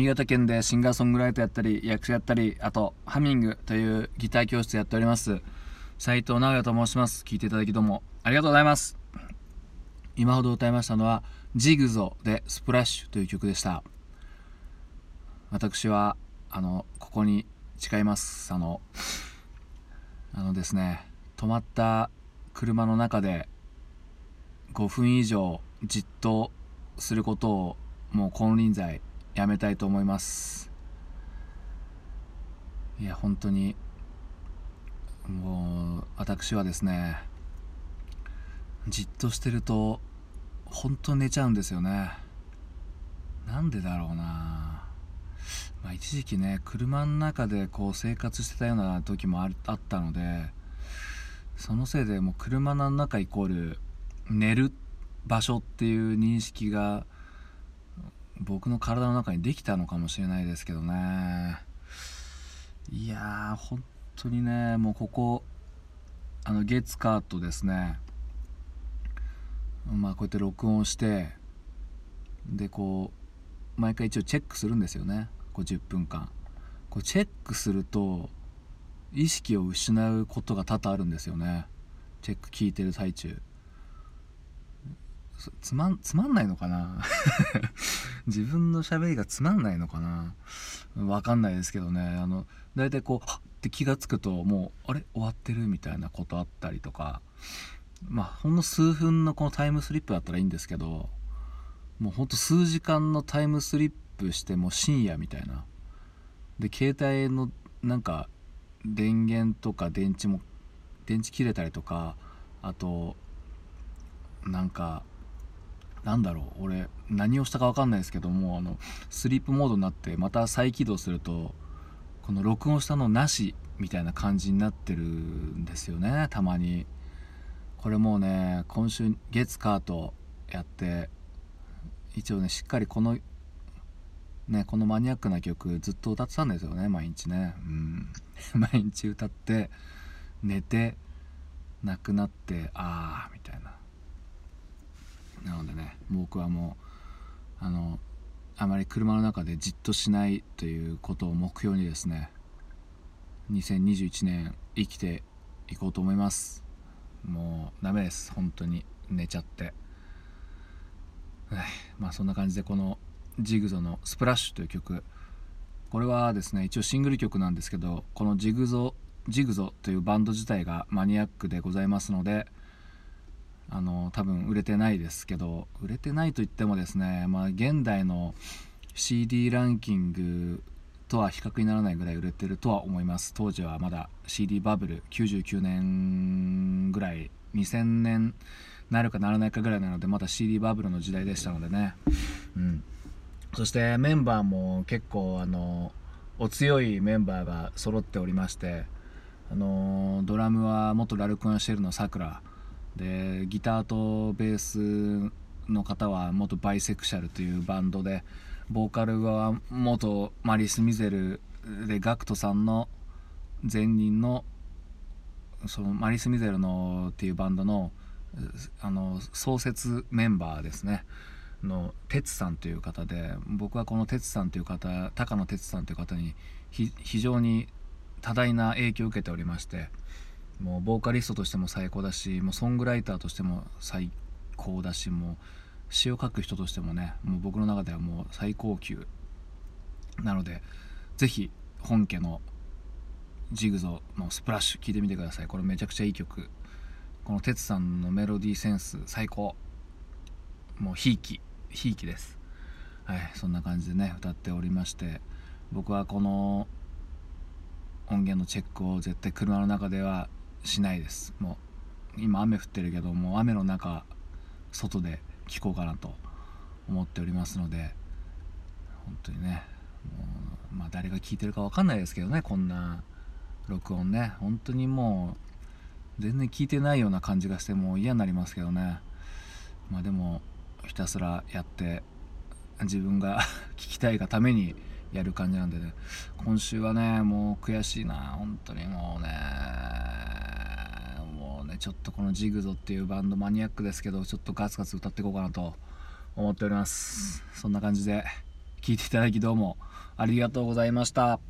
新潟県でシンガーソングライターやったり役者やったりあとハミングというギター教室やっております。斉藤直也と申します。聞いていただきどうもありがとうございます。今ほど歌いましたのは「ジグゾ」で「スプラッシュ」という曲でした。私はあのここに誓います。あのあのですね止まった車の中で5分以上じっとすることをもう金輪際やめたいと思います。いや本当にもう私はですねじっとしてると本当寝ちゃうんですよね。なんでだろうな。まあ、一時期ね車の中でこう生活してたような時もあったのでそのせいでもう車の中イコール寝る場所っていう認識が僕の体の中にできたのかもしれないですけどね。いやー本当にねもうここあの月カとですね。まあこうやって録音してでこう毎回一応チェックするんですよね。こう10分間。こうチェックすると意識を失うことが多々あるんですよね。チェック聞いてる最中。つまんつまんないのかな？自分の喋りがつまんないのかな？わかんないですけどね。あの大体こうはっって気が付くともうあれ？終わってるみたいなことあったりとか。まあほんの数分のこのタイムスリップだったらいいんですけどもうほんと数時間のタイムスリップしてもう深夜みたいな。で携帯のなんか電源とか電池も電池切れたりとかあとなんかなんだろう俺何をしたか分かんないですけどもあのスリープモードになってまた再起動するとこの録音したのなしみたいな感じになってるんですよねたまに。これもうね今週月火とやって一応ねしっかりこのねこのマニアックな曲ずっと歌ってたんですよね毎日ね。うん。毎日歌って寝て亡くなってああみたいな。なのでね僕はもうあのあまり車の中でじっとしないということを目標にですね2021年生きていこうと思います。もうダメです。本当に。寝ちゃって。まあそんな感じでこのジグゾの「スプラッシュ」という曲。これはですね一応シングル曲なんですけどこのジグゾジグゾというバンド自体がマニアックでございますのであの多分売れてないですけど売れてないと言ってもですね、まあ、現代の CD ランキングとは比較にならないぐらい売れてるとは思います。当時はまだ CD バブル99年ぐらい2000年なるかならないかぐらいなのでまだ CD バブルの時代でしたのでね。うん。そしてメンバーも結構あのお強いメンバーが揃っておりましてあのドラムは元ラルクンシェルのさくらでギターとベースの方は元バイセクシャルというバンドでボーカルは元マリス・ミゼルで GACKT さんの前任のそのマリス・ミゼルのっていうバンドのあの創設メンバーですね。の哲さんという方で僕はこの哲さんという方高野哲さんという方に非常に多大な影響を受けておりましてもうボーカリストとしても最高だしもうソングライターとしても最高だしもう詩を書く人としてもねもう僕の中ではもう最高級なので是非本家のジグゾのスプラッシュ聴いてみてください。これめちゃくちゃいい曲。この哲さんのメロディーセンス最高。もうひいき。ひいきです。はいそんな感じでね歌っておりまして僕はこの音源のチェックを絶対車の中ではしないです。もう今雨降ってるけどもう雨の中外で聴こうかなと思っておりますので本当にねもうまあ誰が聞いてるか分かんないですけどねこんな録音ね。本当にもう全然聞いてないような感じがしてもう嫌になりますけどね。まあでもひたすらやって自分が 聞きたいがためにやる感じなんでね。今週はねもう悔しいな。本当にもうね。ちょっとこのジグゾっていうバンドマニアックですけどちょっとガツガツ歌っていこうかなと思っております。そんな感じで聴いていただきどうもありがとうございました。